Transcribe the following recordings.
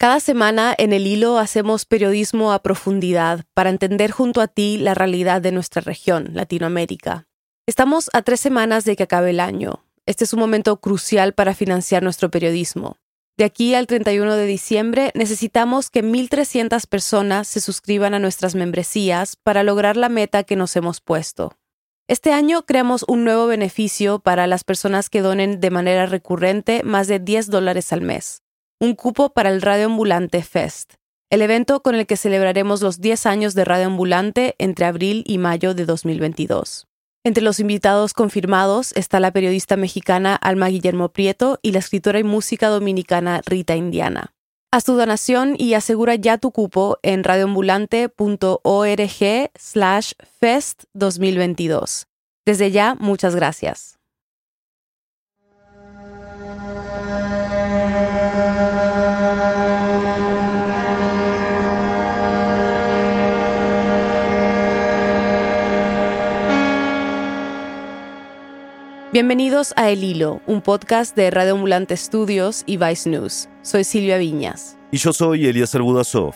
Cada semana en el hilo hacemos periodismo a profundidad para entender junto a ti la realidad de nuestra región, Latinoamérica. Estamos a tres semanas de que acabe el año. Este es un momento crucial para financiar nuestro periodismo. De aquí al 31 de diciembre necesitamos que 1.300 personas se suscriban a nuestras membresías para lograr la meta que nos hemos puesto. Este año creamos un nuevo beneficio para las personas que donen de manera recurrente más de 10 dólares al mes un cupo para el Radio Ambulante Fest, el evento con el que celebraremos los 10 años de Radio Ambulante entre abril y mayo de 2022. Entre los invitados confirmados está la periodista mexicana Alma Guillermo Prieto y la escritora y música dominicana Rita Indiana. Haz tu donación y asegura ya tu cupo en radioambulante.org slash fest 2022. Desde ya, muchas gracias. Bienvenidos a El Hilo, un podcast de Radio Ambulante Studios y Vice News. Soy Silvia Viñas. Y yo soy Elías Budasov.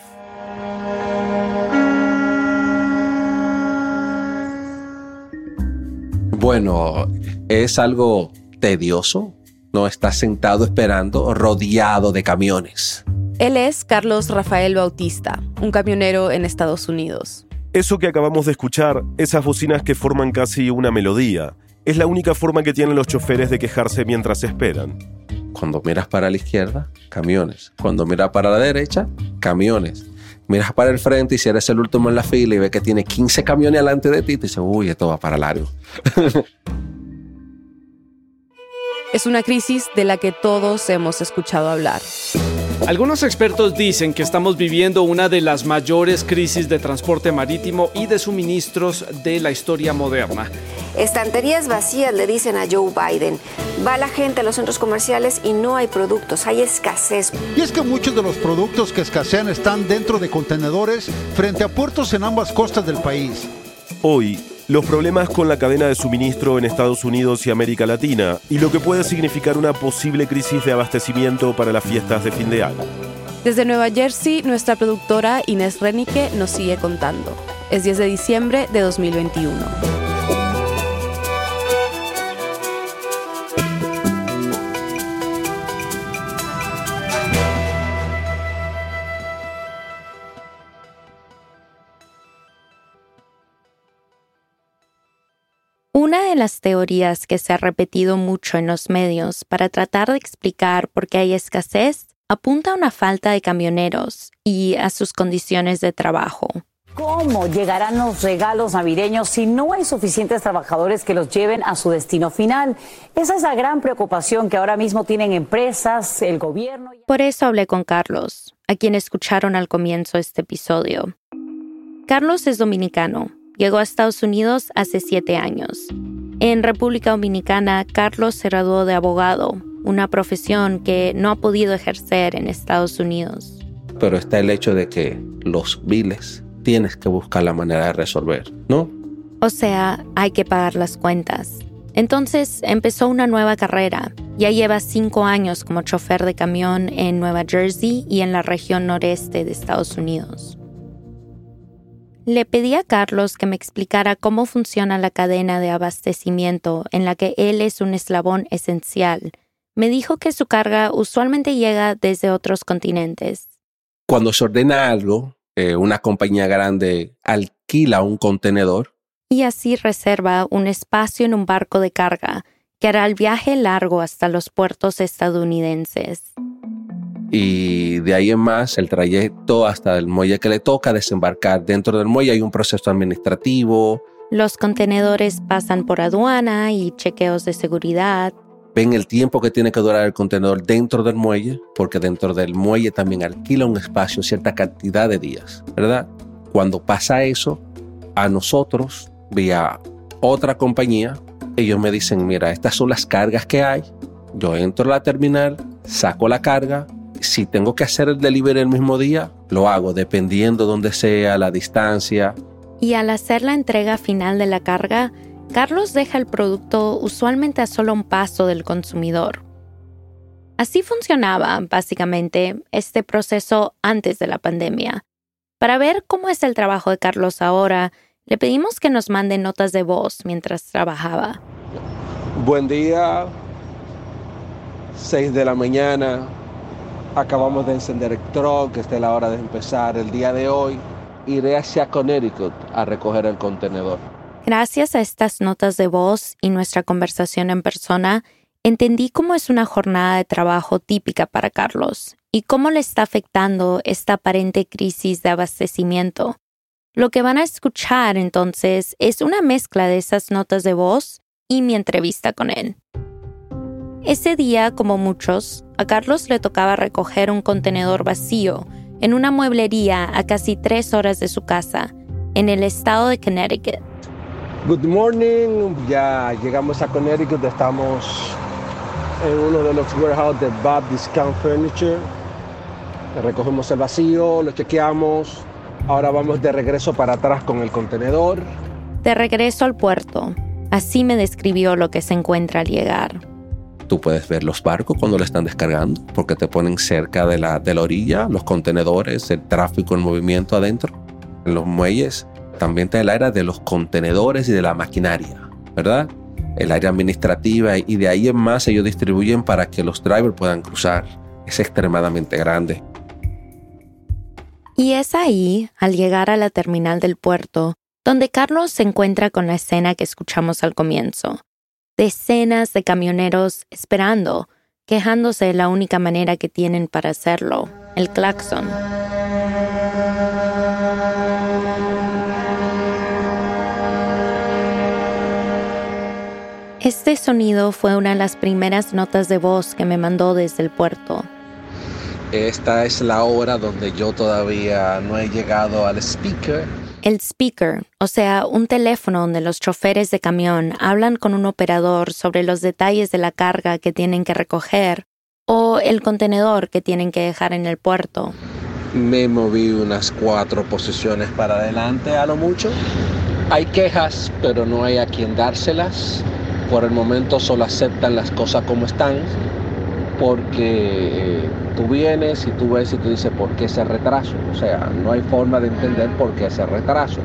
Bueno, es algo tedioso. No estás sentado esperando, rodeado de camiones. Él es Carlos Rafael Bautista, un camionero en Estados Unidos. Eso que acabamos de escuchar, esas bocinas que forman casi una melodía, es la única forma que tienen los choferes de quejarse mientras esperan. Cuando miras para la izquierda, camiones. Cuando miras para la derecha, camiones. Miras para el frente y si eres el último en la fila y ves que tiene 15 camiones delante de ti, te dices, uy, esto va para largo. es una crisis de la que todos hemos escuchado hablar. Algunos expertos dicen que estamos viviendo una de las mayores crisis de transporte marítimo y de suministros de la historia moderna. Estanterías vacías, le dicen a Joe Biden. Va la gente a los centros comerciales y no hay productos, hay escasez. Y es que muchos de los productos que escasean están dentro de contenedores frente a puertos en ambas costas del país. Hoy, los problemas con la cadena de suministro en Estados Unidos y América Latina y lo que puede significar una posible crisis de abastecimiento para las fiestas de fin de año. Desde Nueva Jersey, nuestra productora Inés Renique nos sigue contando. Es 10 de diciembre de 2021. De las teorías que se ha repetido mucho en los medios para tratar de explicar por qué hay escasez apunta a una falta de camioneros y a sus condiciones de trabajo. ¿Cómo llegarán los regalos navideños si no hay suficientes trabajadores que los lleven a su destino final? Esa es la gran preocupación que ahora mismo tienen empresas, el gobierno. Por eso hablé con Carlos, a quien escucharon al comienzo este episodio. Carlos es dominicano Llegó a Estados Unidos hace siete años. En República Dominicana, Carlos se graduó de abogado, una profesión que no ha podido ejercer en Estados Unidos. Pero está el hecho de que los biles tienes que buscar la manera de resolver, ¿no? O sea, hay que pagar las cuentas. Entonces empezó una nueva carrera. Ya lleva cinco años como chofer de camión en Nueva Jersey y en la región noreste de Estados Unidos. Le pedí a Carlos que me explicara cómo funciona la cadena de abastecimiento en la que él es un eslabón esencial. Me dijo que su carga usualmente llega desde otros continentes. Cuando se ordena algo, eh, una compañía grande alquila un contenedor. Y así reserva un espacio en un barco de carga que hará el viaje largo hasta los puertos estadounidenses y de ahí en más el trayecto hasta el muelle que le toca desembarcar. Dentro del muelle hay un proceso administrativo. Los contenedores pasan por aduana y chequeos de seguridad. Ven el tiempo que tiene que durar el contenedor dentro del muelle, porque dentro del muelle también alquila un espacio cierta cantidad de días, ¿verdad? Cuando pasa eso, a nosotros, vía otra compañía, ellos me dicen, mira, estas son las cargas que hay. Yo entro a la terminal, saco la carga, si tengo que hacer el delivery el mismo día, lo hago dependiendo dónde sea, la distancia. Y al hacer la entrega final de la carga, Carlos deja el producto usualmente a solo un paso del consumidor. Así funcionaba, básicamente, este proceso antes de la pandemia. Para ver cómo es el trabajo de Carlos ahora, le pedimos que nos mande notas de voz mientras trabajaba. Buen día, 6 de la mañana. Acabamos de encender el truck, esta es la hora de empezar el día de hoy. Iré hacia Connecticut a recoger el contenedor. Gracias a estas notas de voz y nuestra conversación en persona, entendí cómo es una jornada de trabajo típica para Carlos y cómo le está afectando esta aparente crisis de abastecimiento. Lo que van a escuchar entonces es una mezcla de esas notas de voz y mi entrevista con él. Ese día, como muchos, a Carlos le tocaba recoger un contenedor vacío en una mueblería a casi tres horas de su casa, en el estado de Connecticut. Good morning, ya llegamos a Connecticut, estamos en uno de los warehouses de Bob Discount Furniture. Recogemos el vacío, lo chequeamos, ahora vamos de regreso para atrás con el contenedor. De regreso al puerto, así me describió lo que se encuentra al llegar. Tú puedes ver los barcos cuando lo están descargando, porque te ponen cerca de la, de la orilla, los contenedores, el tráfico, el movimiento adentro. En los muelles también está el área de los contenedores y de la maquinaria, ¿verdad? El área administrativa y de ahí en más ellos distribuyen para que los drivers puedan cruzar. Es extremadamente grande. Y es ahí, al llegar a la terminal del puerto, donde Carlos se encuentra con la escena que escuchamos al comienzo decenas de camioneros esperando, quejándose de la única manera que tienen para hacerlo, el claxon. Este sonido fue una de las primeras notas de voz que me mandó desde el puerto. Esta es la hora donde yo todavía no he llegado al speaker el speaker, o sea, un teléfono donde los choferes de camión hablan con un operador sobre los detalles de la carga que tienen que recoger o el contenedor que tienen que dejar en el puerto. Me moví unas cuatro posiciones para adelante a lo mucho. Hay quejas, pero no hay a quien dárselas. Por el momento solo aceptan las cosas como están porque tú vienes y tú ves y tú dices, ¿por qué ese retraso? O sea, no hay forma de entender por qué ese retraso.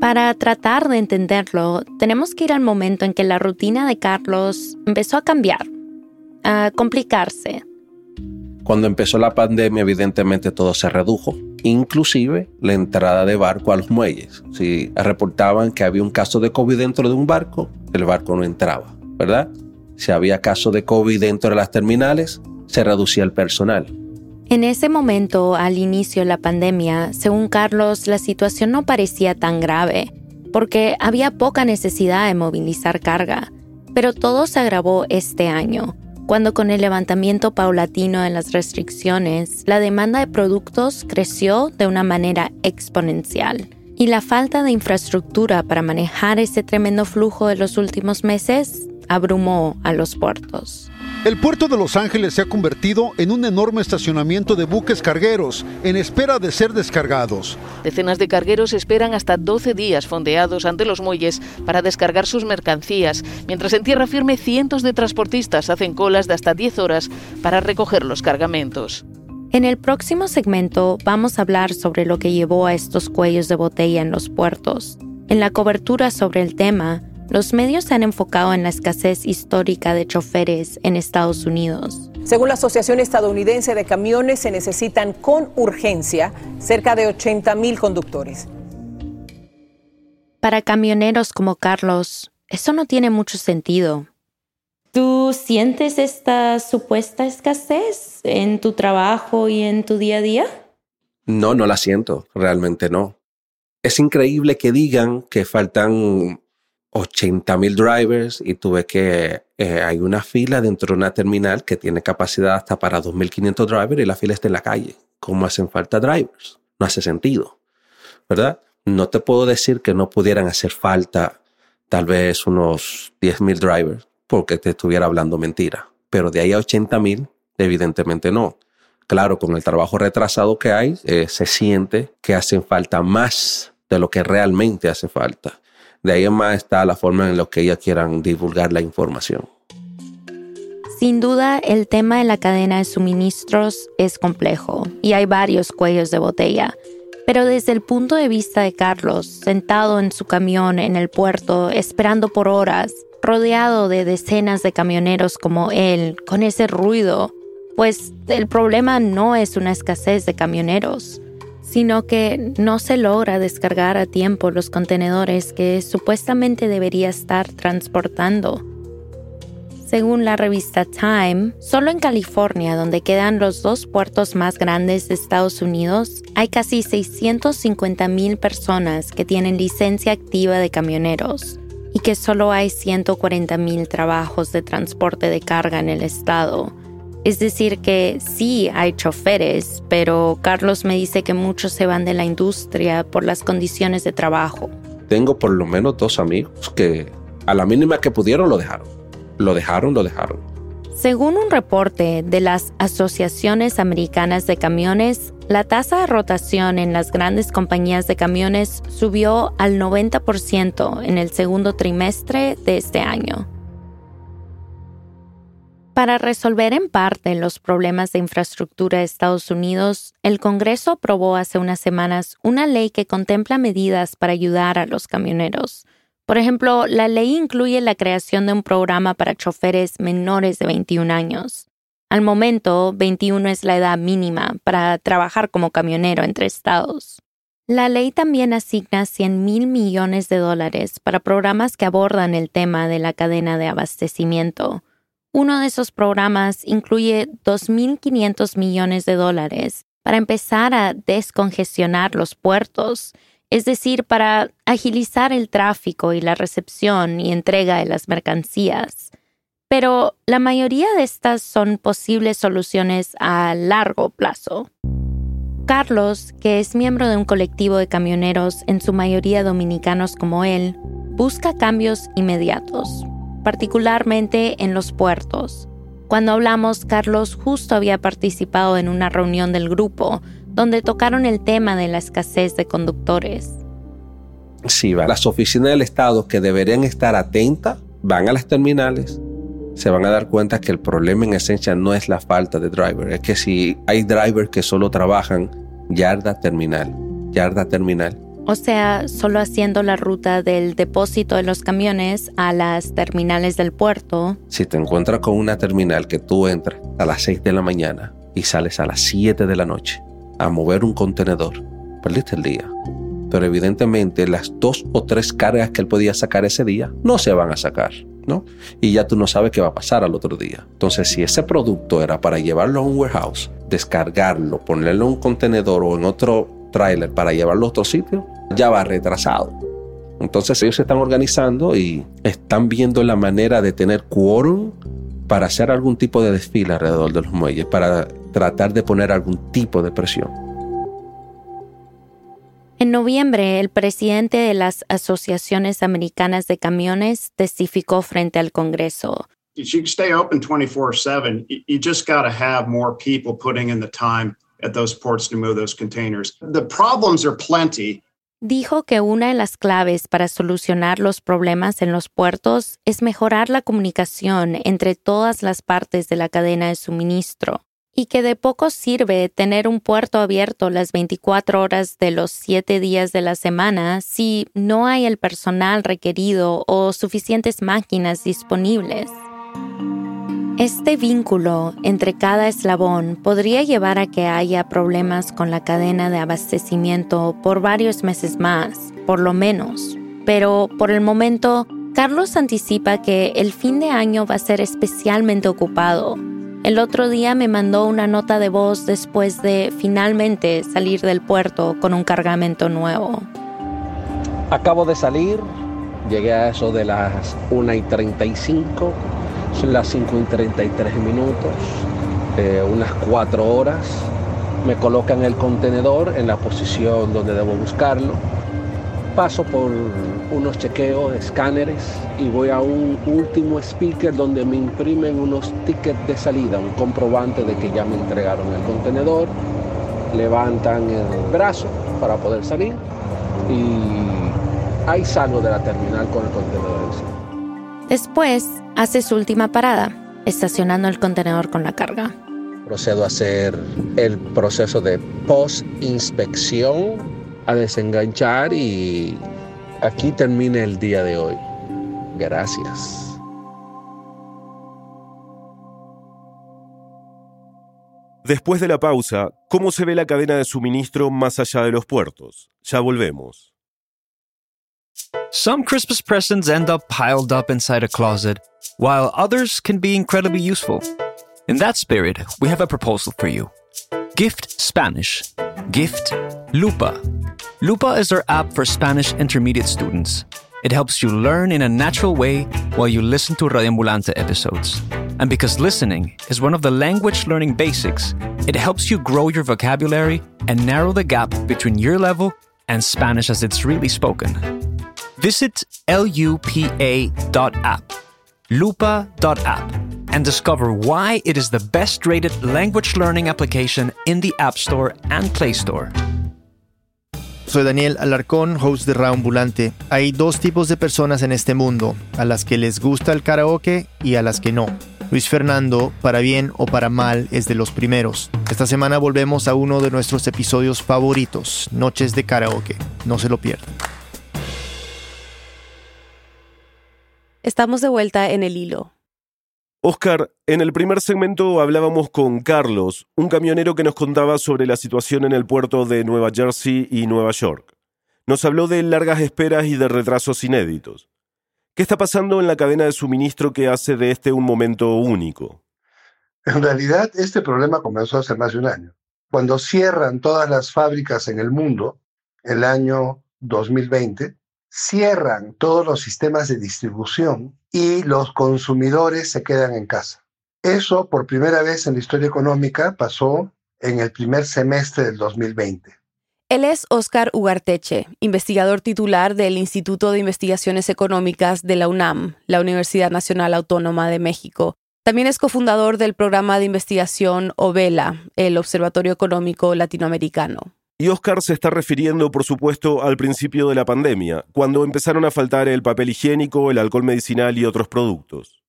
Para tratar de entenderlo, tenemos que ir al momento en que la rutina de Carlos empezó a cambiar, a complicarse. Cuando empezó la pandemia, evidentemente todo se redujo, inclusive la entrada de barco a los muelles. Si reportaban que había un caso de COVID dentro de un barco, el barco no entraba, ¿verdad? Si había caso de COVID dentro de las terminales, se reducía el personal. En ese momento, al inicio de la pandemia, según Carlos, la situación no parecía tan grave, porque había poca necesidad de movilizar carga. Pero todo se agravó este año, cuando con el levantamiento paulatino de las restricciones, la demanda de productos creció de una manera exponencial. Y la falta de infraestructura para manejar ese tremendo flujo de los últimos meses abrumó a los puertos. El puerto de Los Ángeles se ha convertido en un enorme estacionamiento de buques cargueros en espera de ser descargados. Decenas de cargueros esperan hasta 12 días fondeados ante los muelles para descargar sus mercancías, mientras en tierra firme cientos de transportistas hacen colas de hasta 10 horas para recoger los cargamentos. En el próximo segmento vamos a hablar sobre lo que llevó a estos cuellos de botella en los puertos. En la cobertura sobre el tema, los medios se han enfocado en la escasez histórica de choferes en Estados Unidos. Según la Asociación Estadounidense de Camiones, se necesitan con urgencia cerca de 80 mil conductores. Para camioneros como Carlos, eso no tiene mucho sentido. ¿Tú sientes esta supuesta escasez en tu trabajo y en tu día a día? No, no la siento, realmente no. Es increíble que digan que faltan 80 mil drivers y tuve que, eh, hay una fila dentro de una terminal que tiene capacidad hasta para 2.500 drivers y la fila está en la calle. ¿Cómo hacen falta drivers? No hace sentido, ¿verdad? No te puedo decir que no pudieran hacer falta tal vez unos 10 mil drivers porque te estuviera hablando mentira, pero de ahí a 80 mil, evidentemente no. Claro, con el trabajo retrasado que hay, eh, se siente que hacen falta más de lo que realmente hace falta. De ahí más está la forma en la que ellas quieran divulgar la información. Sin duda, el tema de la cadena de suministros es complejo y hay varios cuellos de botella. Pero desde el punto de vista de Carlos, sentado en su camión en el puerto, esperando por horas, rodeado de decenas de camioneros como él, con ese ruido, pues el problema no es una escasez de camioneros, sino que no se logra descargar a tiempo los contenedores que supuestamente debería estar transportando. Según la revista Time, solo en California, donde quedan los dos puertos más grandes de Estados Unidos, hay casi 650 mil personas que tienen licencia activa de camioneros y que solo hay 140 mil trabajos de transporte de carga en el estado. Es decir, que sí hay choferes, pero Carlos me dice que muchos se van de la industria por las condiciones de trabajo. Tengo por lo menos dos amigos que a la mínima que pudieron lo dejaron lo dejaron, lo dejaron. Según un reporte de las asociaciones americanas de camiones, la tasa de rotación en las grandes compañías de camiones subió al 90% en el segundo trimestre de este año. Para resolver en parte los problemas de infraestructura de Estados Unidos, el Congreso aprobó hace unas semanas una ley que contempla medidas para ayudar a los camioneros. Por ejemplo, la ley incluye la creación de un programa para choferes menores de 21 años. Al momento, 21 es la edad mínima para trabajar como camionero entre estados. La ley también asigna 100 mil millones de dólares para programas que abordan el tema de la cadena de abastecimiento. Uno de esos programas incluye 2.500 millones de dólares para empezar a descongestionar los puertos es decir, para agilizar el tráfico y la recepción y entrega de las mercancías. Pero la mayoría de estas son posibles soluciones a largo plazo. Carlos, que es miembro de un colectivo de camioneros, en su mayoría dominicanos como él, busca cambios inmediatos, particularmente en los puertos. Cuando hablamos, Carlos justo había participado en una reunión del grupo donde tocaron el tema de la escasez de conductores. Sí, va. Las oficinas del Estado que deberían estar atentas van a las terminales, se van a dar cuenta que el problema en esencia no es la falta de driver, es que si hay drivers que solo trabajan yarda terminal, yarda terminal. O sea, solo haciendo la ruta del depósito de los camiones a las terminales del puerto. Si te encuentras con una terminal que tú entras a las 6 de la mañana y sales a las 7 de la noche, a mover un contenedor, perdiste el día. Pero evidentemente las dos o tres cargas que él podía sacar ese día no se van a sacar, ¿no? Y ya tú no sabes qué va a pasar al otro día. Entonces, si ese producto era para llevarlo a un warehouse, descargarlo, ponerlo en un contenedor o en otro trailer para llevarlo a otro sitio, ya va retrasado. Entonces ellos se están organizando y están viendo la manera de tener quórum para hacer algún tipo de desfile alrededor de los muelles, para tratar de poner algún tipo de presión. En noviembre, el presidente de las asociaciones americanas de camiones testificó frente al Congreso. You stay open 24/7. You just got to have more people putting in the time at those ports to move those containers. The problems are plenty, dijo que una de las claves para solucionar los problemas en los puertos es mejorar la comunicación entre todas las partes de la cadena de suministro y que de poco sirve tener un puerto abierto las 24 horas de los 7 días de la semana si no hay el personal requerido o suficientes máquinas disponibles. Este vínculo entre cada eslabón podría llevar a que haya problemas con la cadena de abastecimiento por varios meses más, por lo menos. Pero por el momento, Carlos anticipa que el fin de año va a ser especialmente ocupado. El otro día me mandó una nota de voz después de finalmente salir del puerto con un cargamento nuevo. Acabo de salir, llegué a eso de las 1 y 35 son las 5 y 33 minutos, eh, unas 4 horas. Me colocan el contenedor en la posición donde debo buscarlo. Paso por unos chequeos, escáneres y voy a un último speaker donde me imprimen unos tickets de salida, un comprobante de que ya me entregaron el contenedor. Levantan el brazo para poder salir y ahí salgo de la terminal con el contenedor. Después hace su última parada, estacionando el contenedor con la carga. Procedo a hacer el proceso de post-inspección, a desenganchar y aquí termina el día de hoy. Gracias. Después de la pausa, ¿cómo se ve la cadena de suministro más allá de los puertos? Ya volvemos. Some Christmas presents end up piled up inside a closet, while others can be incredibly useful. In that spirit, we have a proposal for you. Gift Spanish. Gift Lupa. Lupa is our app for Spanish intermediate students. It helps you learn in a natural way while you listen to Radiambulante episodes. And because listening is one of the language learning basics, it helps you grow your vocabulary and narrow the gap between your level and Spanish as it's really spoken. Visit lupa.app, lupa.app, and discover why it is the best rated language learning application in the App Store and Play Store. Soy Daniel Alarcón, host de Raambulante. Hay dos tipos de personas en este mundo, a las que les gusta el karaoke y a las que no. Luis Fernando, para bien o para mal, es de los primeros. Esta semana volvemos a uno de nuestros episodios favoritos, Noches de Karaoke. No se lo pierdan. Estamos de vuelta en el hilo. Oscar, en el primer segmento hablábamos con Carlos, un camionero que nos contaba sobre la situación en el puerto de Nueva Jersey y Nueva York. Nos habló de largas esperas y de retrasos inéditos. ¿Qué está pasando en la cadena de suministro que hace de este un momento único? En realidad, este problema comenzó hace más de un año. Cuando cierran todas las fábricas en el mundo, el año 2020, cierran todos los sistemas de distribución y los consumidores se quedan en casa. Eso por primera vez en la historia económica pasó en el primer semestre del 2020. Él es Oscar Ugarteche, investigador titular del Instituto de Investigaciones Económicas de la UNAM, la Universidad Nacional Autónoma de México. También es cofundador del programa de investigación OVELA, el Observatorio Económico Latinoamericano. Y Oscar se está refiriendo, por supuesto, al principio de la pandemia, cuando empezaron a faltar el papel higiénico, el alcohol medicinal y otros productos.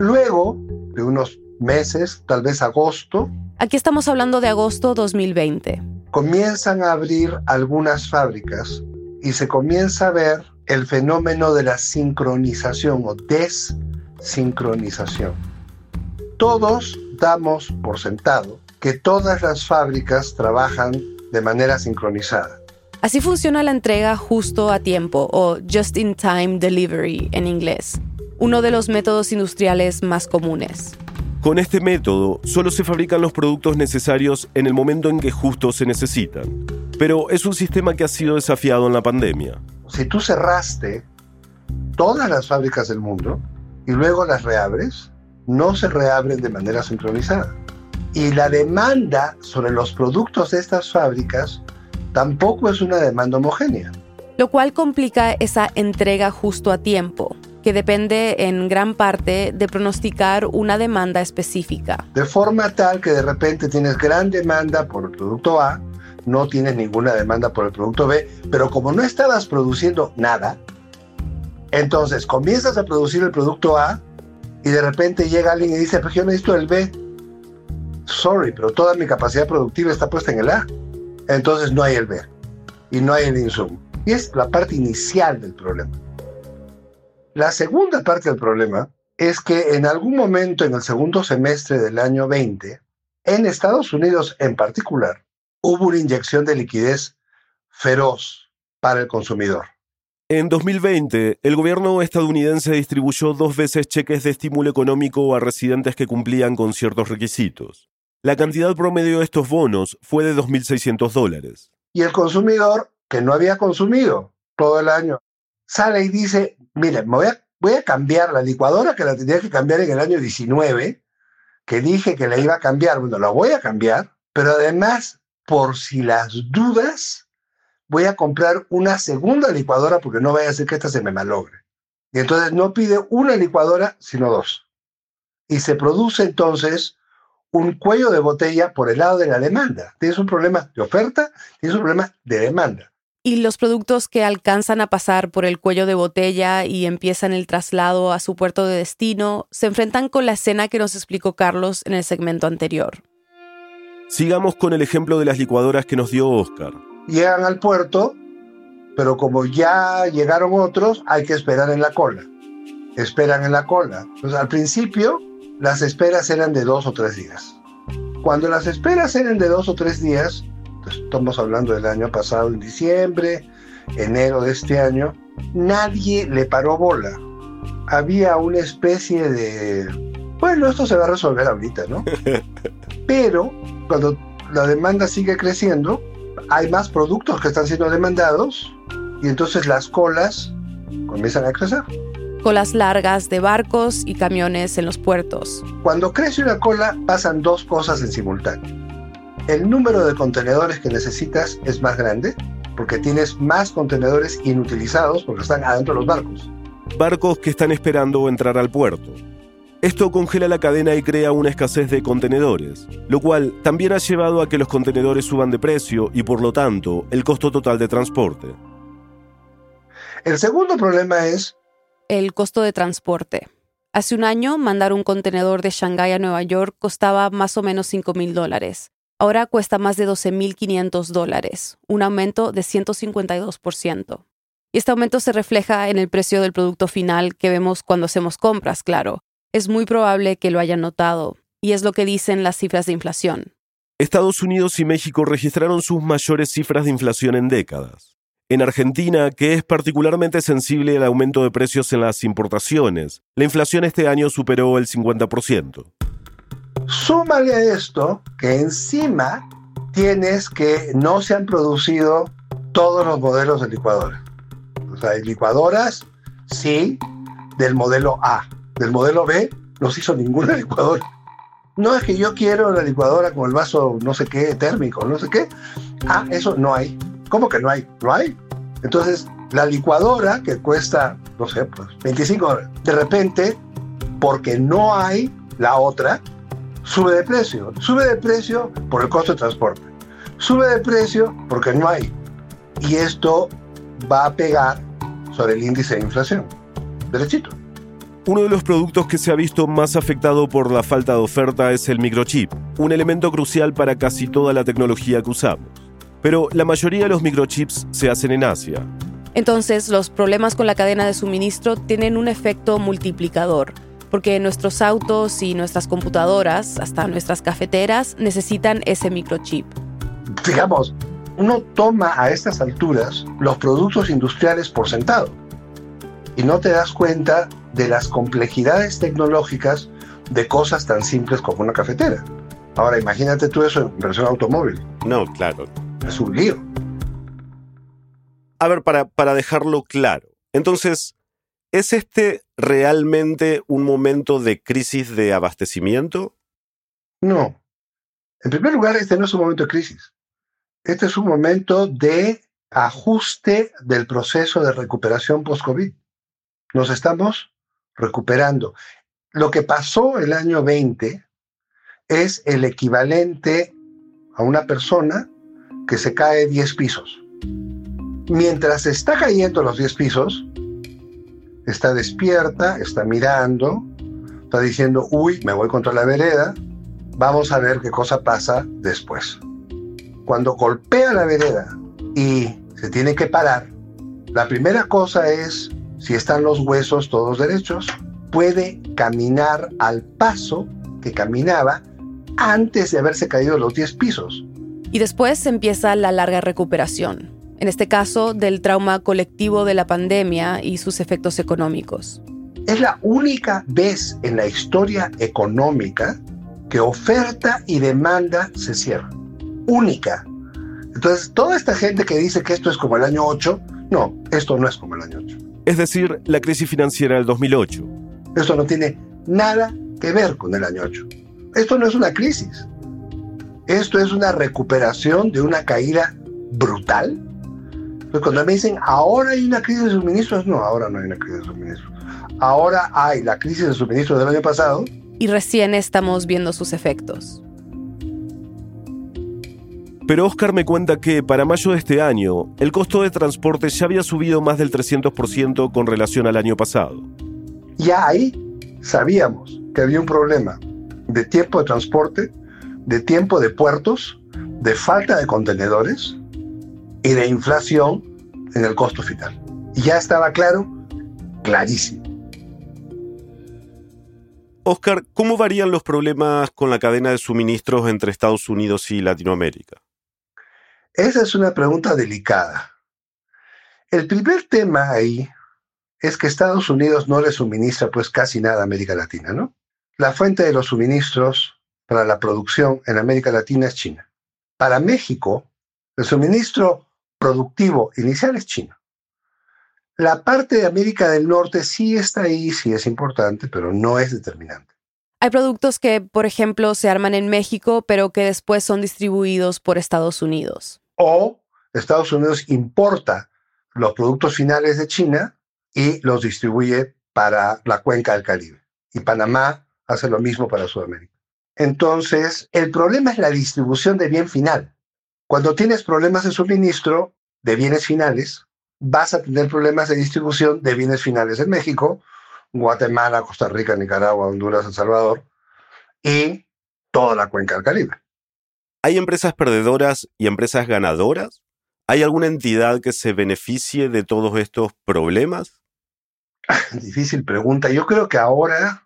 Luego de unos meses, tal vez agosto. Aquí estamos hablando de agosto 2020. Comienzan a abrir algunas fábricas y se comienza a ver el fenómeno de la sincronización o desincronización. Todos damos por sentado que todas las fábricas trabajan de manera sincronizada. Así funciona la entrega justo a tiempo o just in time delivery en inglés, uno de los métodos industriales más comunes. Con este método solo se fabrican los productos necesarios en el momento en que justo se necesitan. Pero es un sistema que ha sido desafiado en la pandemia. Si tú cerraste todas las fábricas del mundo y luego las reabres, no se reabren de manera sincronizada. Y la demanda sobre los productos de estas fábricas tampoco es una demanda homogénea. Lo cual complica esa entrega justo a tiempo, que depende en gran parte de pronosticar una demanda específica. De forma tal que de repente tienes gran demanda por el producto A, no tienes ninguna demanda por el producto B, pero como no estabas produciendo nada, entonces comienzas a producir el producto A y de repente llega alguien y dice, pues yo necesito el B sorry, pero toda mi capacidad productiva está puesta en el A. Entonces no hay el B y no hay el insumo. Y es la parte inicial del problema. La segunda parte del problema es que en algún momento en el segundo semestre del año 20, en Estados Unidos en particular, hubo una inyección de liquidez feroz para el consumidor. En 2020, el gobierno estadounidense distribuyó dos veces cheques de estímulo económico a residentes que cumplían con ciertos requisitos. La cantidad promedio de estos bonos fue de 2.600 dólares. Y el consumidor, que no había consumido todo el año, sale y dice, voy a, voy a cambiar la licuadora que la tenía que cambiar en el año 19, que dije que la iba a cambiar, bueno, la voy a cambiar, pero además, por si las dudas, voy a comprar una segunda licuadora porque no vaya a ser que esta se me malogre. Y entonces no pide una licuadora, sino dos. Y se produce entonces un cuello de botella por el lado de la demanda. Tienes un problema de oferta, tienes un problema de demanda. Y los productos que alcanzan a pasar por el cuello de botella y empiezan el traslado a su puerto de destino se enfrentan con la escena que nos explicó Carlos en el segmento anterior. Sigamos con el ejemplo de las licuadoras que nos dio Oscar. Llegan al puerto, pero como ya llegaron otros, hay que esperar en la cola. Esperan en la cola. Entonces, al principio, las esperas eran de dos o tres días. Cuando las esperas eran de dos o tres días, estamos hablando del año pasado, en diciembre, enero de este año, nadie le paró bola. Había una especie de, bueno, esto se va a resolver ahorita, ¿no? Pero cuando la demanda sigue creciendo, hay más productos que están siendo demandados y entonces las colas comienzan a crecer. Colas largas de barcos y camiones en los puertos. Cuando crece una cola pasan dos cosas en simultáneo el número de contenedores que necesitas es más grande porque tienes más contenedores inutilizados porque están adentro de los barcos. Barcos que están esperando entrar al puerto. Esto congela la cadena y crea una escasez de contenedores, lo cual también ha llevado a que los contenedores suban de precio y por lo tanto el costo total de transporte. El segundo problema es el costo de transporte. Hace un año, mandar un contenedor de Shanghái a Nueva York costaba más o menos 5 mil dólares. Ahora cuesta más de 12.500 dólares, un aumento de 152%. Y este aumento se refleja en el precio del producto final que vemos cuando hacemos compras, claro. Es muy probable que lo hayan notado, y es lo que dicen las cifras de inflación. Estados Unidos y México registraron sus mayores cifras de inflación en décadas. En Argentina, que es particularmente sensible al aumento de precios en las importaciones, la inflación este año superó el 50%. Súmale a esto que encima tienes que no se han producido todos los modelos de licuadora. O sea, hay licuadoras, sí, del modelo A. Del modelo B no se hizo ninguna licuadora. No es que yo quiero la licuadora con el vaso no sé qué térmico, no sé qué. Ah, eso no hay. ¿Cómo que no hay? No hay. Entonces, la licuadora que cuesta, no sé, pues 25 dólares, de repente, porque no hay la otra, sube de precio. Sube de precio por el costo de transporte. Sube de precio porque no hay. Y esto va a pegar sobre el índice de inflación. Derechito. Uno de los productos que se ha visto más afectado por la falta de oferta es el microchip, un elemento crucial para casi toda la tecnología que usamos. Pero la mayoría de los microchips se hacen en Asia. Entonces, los problemas con la cadena de suministro tienen un efecto multiplicador porque nuestros autos y nuestras computadoras, hasta nuestras cafeteras, necesitan ese microchip. Digamos, uno toma a estas alturas los productos industriales por sentado y no te das cuenta de las complejidades tecnológicas de cosas tan simples como una cafetera. Ahora imagínate tú eso en versión automóvil. No, claro. Es un lío. A ver, para, para dejarlo claro. Entonces, ¿Es este realmente un momento de crisis de abastecimiento? No. En primer lugar, este no es un momento de crisis. Este es un momento de ajuste del proceso de recuperación post-COVID. Nos estamos recuperando. Lo que pasó el año 20 es el equivalente a una persona que se cae 10 pisos. Mientras está cayendo los 10 pisos, está despierta, está mirando, está diciendo, uy, me voy contra la vereda, vamos a ver qué cosa pasa después. Cuando golpea la vereda y se tiene que parar, la primera cosa es, si están los huesos todos derechos, puede caminar al paso que caminaba antes de haberse caído los 10 pisos. Y después empieza la larga recuperación en este caso del trauma colectivo de la pandemia y sus efectos económicos. Es la única vez en la historia económica que oferta y demanda se cierran. Única. Entonces, toda esta gente que dice que esto es como el año 8, no, esto no es como el año 8. Es decir, la crisis financiera del 2008. Esto no tiene nada que ver con el año 8. Esto no es una crisis. Esto es una recuperación de una caída brutal pues cuando me dicen, ahora hay una crisis de suministros, no, ahora no hay una crisis de suministros. Ahora hay la crisis de suministros del año pasado. Y recién estamos viendo sus efectos. Pero Oscar me cuenta que para mayo de este año, el costo de transporte ya había subido más del 300% con relación al año pasado. Ya ahí sabíamos que había un problema de tiempo de transporte, de tiempo de puertos, de falta de contenedores y de inflación en el costo final. Y ya estaba claro, clarísimo. Oscar, ¿cómo varían los problemas con la cadena de suministros entre Estados Unidos y Latinoamérica? Esa es una pregunta delicada. El primer tema ahí es que Estados Unidos no le suministra pues casi nada a América Latina, ¿no? La fuente de los suministros para la producción en América Latina es China. Para México, el suministro productivo inicial es China. La parte de América del Norte sí está ahí, sí es importante, pero no es determinante. Hay productos que, por ejemplo, se arman en México, pero que después son distribuidos por Estados Unidos. O Estados Unidos importa los productos finales de China y los distribuye para la cuenca del Caribe. Y Panamá hace lo mismo para Sudamérica. Entonces, el problema es la distribución de bien final. Cuando tienes problemas de suministro de bienes finales, vas a tener problemas de distribución de bienes finales en México, Guatemala, Costa Rica, Nicaragua, Honduras, El Salvador y toda la cuenca del Caribe. ¿Hay empresas perdedoras y empresas ganadoras? ¿Hay alguna entidad que se beneficie de todos estos problemas? Difícil pregunta. Yo creo que ahora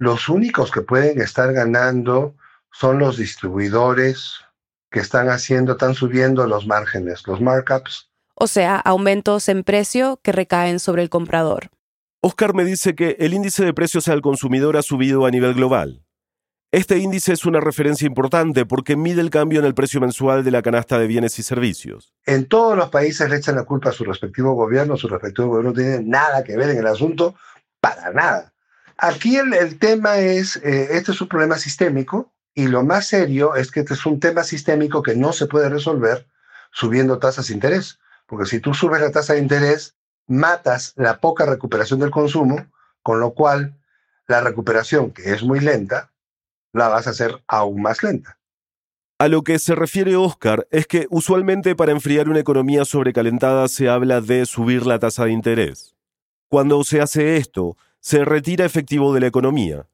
los únicos que pueden estar ganando son los distribuidores que están haciendo, están subiendo los márgenes, los markups. O sea, aumentos en precio que recaen sobre el comprador. Oscar me dice que el índice de precios al consumidor ha subido a nivel global. Este índice es una referencia importante porque mide el cambio en el precio mensual de la canasta de bienes y servicios. En todos los países le echan la culpa a su respectivo gobierno, su respectivo gobierno no tiene nada que ver en el asunto, para nada. Aquí el, tema es, eh, este es un problema sistémico y lo más serio es que este es un tema sistémico que no se puede resolver subiendo tasas de interés. Porque si tú subes la tasa de interés, matas la poca recuperación del consumo, con lo cual la recuperación, que es muy lenta, la vas a hacer aún más lenta. A lo que se refiere Oscar es que usualmente para enfriar una economía sobrecalentada se habla de subir la tasa de interés. Cuando se hace esto, se retira efectivo de la economía.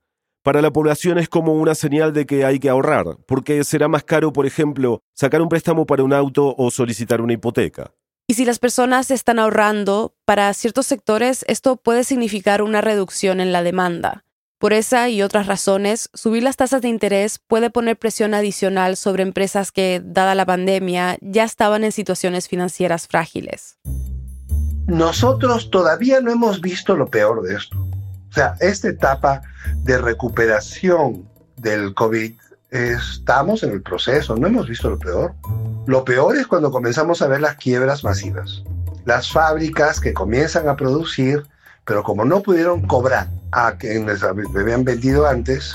Para la población es como una señal de que hay que ahorrar, porque será más caro, por ejemplo, sacar un préstamo para un auto o solicitar una hipoteca. Y si las personas están ahorrando, para ciertos sectores esto puede significar una reducción en la demanda. Por esa y otras razones, subir las tasas de interés puede poner presión adicional sobre empresas que, dada la pandemia, ya estaban en situaciones financieras frágiles. Nosotros todavía no hemos visto lo peor de esto. O sea, esta etapa de recuperación del COVID, estamos en el proceso, no hemos visto lo peor. Lo peor es cuando comenzamos a ver las quiebras masivas. Las fábricas que comienzan a producir, pero como no pudieron cobrar a quienes habían vendido antes,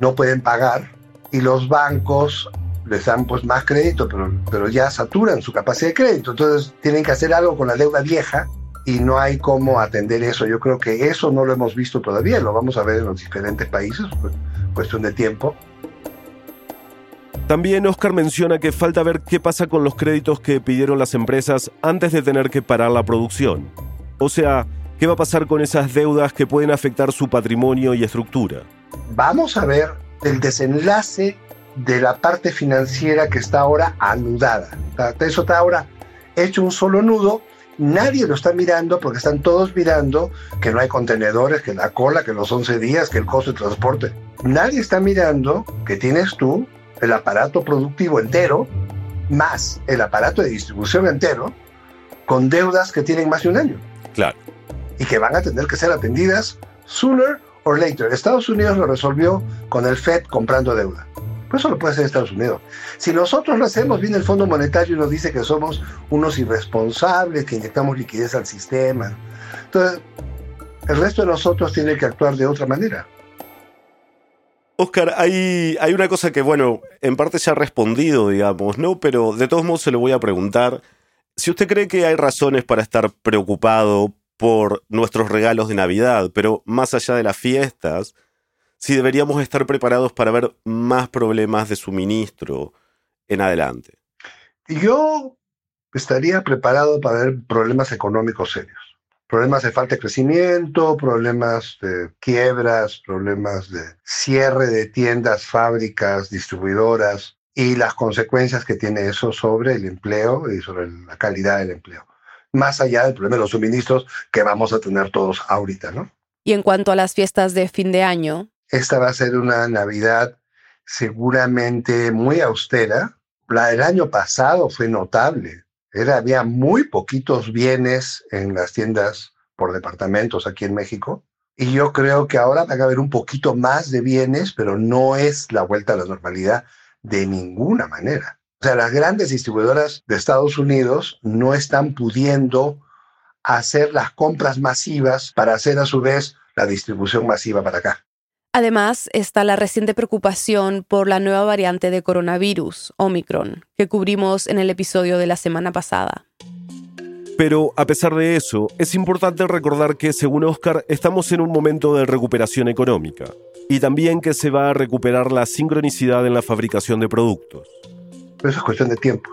no pueden pagar y los bancos les dan pues más crédito, pero, pero ya saturan su capacidad de crédito. Entonces tienen que hacer algo con la deuda vieja y no hay cómo atender eso. Yo creo que eso no lo hemos visto todavía, lo vamos a ver en los diferentes países, pues, cuestión de tiempo. También Oscar menciona que falta ver qué pasa con los créditos que pidieron las empresas antes de tener que parar la producción. O sea, ¿qué va a pasar con esas deudas que pueden afectar su patrimonio y estructura? Vamos a ver el desenlace de la parte financiera que está ahora anudada. Eso está ahora hecho un solo nudo Nadie lo está mirando porque están todos mirando que no hay contenedores, que la cola, que los 11 días, que el costo de transporte. Nadie está mirando que tienes tú el aparato productivo entero más el aparato de distribución entero con deudas que tienen más de un año. Claro. Y que van a tener que ser atendidas sooner or later. Estados Unidos lo resolvió con el Fed comprando deuda. Eso lo puede hacer Estados Unidos. Si nosotros lo hacemos, viene el Fondo Monetario y nos dice que somos unos irresponsables, que inyectamos liquidez al sistema. Entonces, el resto de nosotros tiene que actuar de otra manera. Oscar, hay, hay una cosa que, bueno, en parte se ha respondido, digamos, ¿no? Pero de todos modos se lo voy a preguntar. Si usted cree que hay razones para estar preocupado por nuestros regalos de Navidad, pero más allá de las fiestas, si deberíamos estar preparados para ver más problemas de suministro en adelante. Yo estaría preparado para ver problemas económicos serios. Problemas de falta de crecimiento, problemas de quiebras, problemas de cierre de tiendas, fábricas, distribuidoras y las consecuencias que tiene eso sobre el empleo y sobre la calidad del empleo. Más allá del problema de los suministros que vamos a tener todos ahorita, ¿no? Y en cuanto a las fiestas de fin de año. Esta va a ser una Navidad seguramente muy austera. La del año pasado fue notable. Había muy poquitos bienes en las tiendas por departamentos aquí en México. Y yo creo que ahora va a haber un poquito más de bienes, pero no es la vuelta a la normalidad de ninguna manera. O sea, las grandes distribuidoras de Estados Unidos no están pudiendo hacer las compras masivas para hacer a su vez la distribución masiva para acá. Además, está la reciente preocupación por la nueva variante de coronavirus, Omicron, que cubrimos en el episodio de la semana pasada. Pero a pesar de eso, es importante recordar que, según Oscar, estamos en un momento de recuperación económica y también que se va a recuperar la sincronicidad en la fabricación de productos. Pero eso es cuestión de tiempo.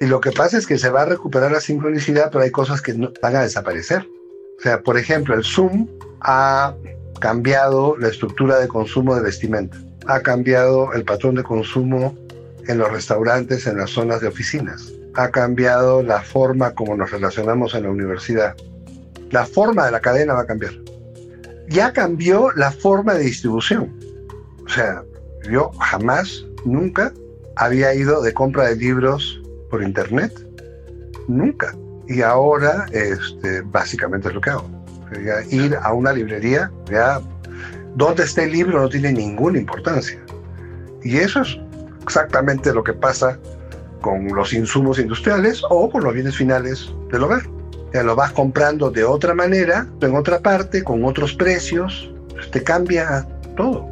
Y lo que pasa es que se va a recuperar la sincronicidad, pero hay cosas que no, van a desaparecer. O sea, por ejemplo, el Zoom ha cambiado la estructura de consumo de vestimenta, ha cambiado el patrón de consumo en los restaurantes, en las zonas de oficinas, ha cambiado la forma como nos relacionamos en la universidad. La forma de la cadena va a cambiar. Ya cambió la forma de distribución. O sea, yo jamás, nunca había ido de compra de libros por internet. Nunca. Y ahora, este, básicamente es lo que hago ir a una librería, ya donde esté el libro no tiene ninguna importancia. Y eso es exactamente lo que pasa con los insumos industriales o con los bienes finales del hogar. Ya lo vas comprando de otra manera, en otra parte, con otros precios, te cambia todo.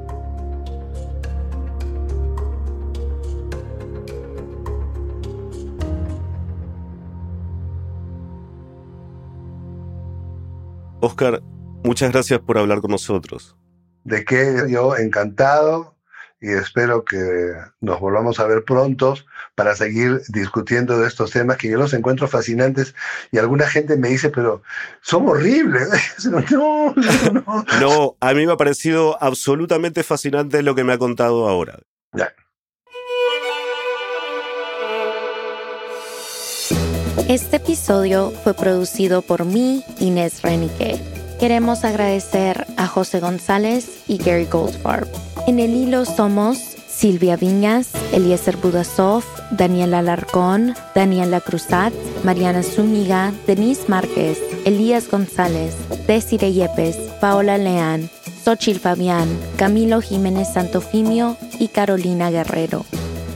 Oscar, muchas gracias por hablar con nosotros. De qué yo encantado y espero que nos volvamos a ver pronto para seguir discutiendo de estos temas que yo los encuentro fascinantes y alguna gente me dice, pero son horribles. No, no, no. no, a mí me ha parecido absolutamente fascinante lo que me ha contado ahora. Ya. Este episodio fue producido por mí, Inés Renique. Queremos agradecer a José González y Gary Goldfarb. En el hilo somos Silvia Viñas, Eliezer Budasov, Daniela Alarcón, Daniela Cruzat, Mariana Zúñiga, Denise Márquez, Elías González, Desiree Yepes, Paola Leán, Xochil Fabián, Camilo Jiménez Santofimio y Carolina Guerrero.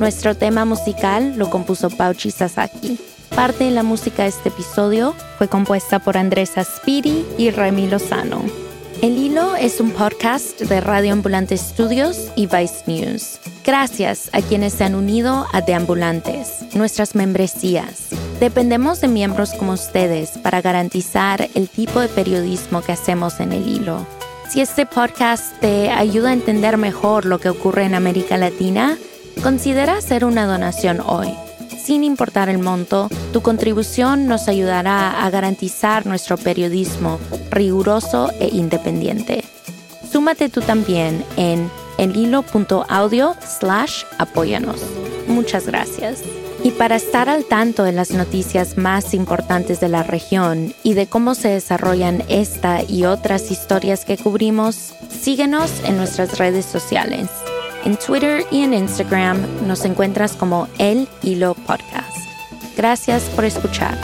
Nuestro tema musical lo compuso Pauchi Sasaki. Parte de la música de este episodio fue compuesta por Andrés Aspiri y Remy Lozano. El Hilo es un podcast de Radio Ambulante Studios y Vice News. Gracias a quienes se han unido a De Ambulantes, nuestras membresías. Dependemos de miembros como ustedes para garantizar el tipo de periodismo que hacemos en El Hilo. Si este podcast te ayuda a entender mejor lo que ocurre en América Latina, considera hacer una donación hoy sin importar el monto, tu contribución nos ayudará a garantizar nuestro periodismo riguroso e independiente. Súmate tú también en enhilo.audio slash apóyanos. Muchas gracias. Y para estar al tanto de las noticias más importantes de la región y de cómo se desarrollan esta y otras historias que cubrimos, síguenos en nuestras redes sociales. En Twitter y en Instagram nos encuentras como El Hilo Podcast. Gracias por escuchar.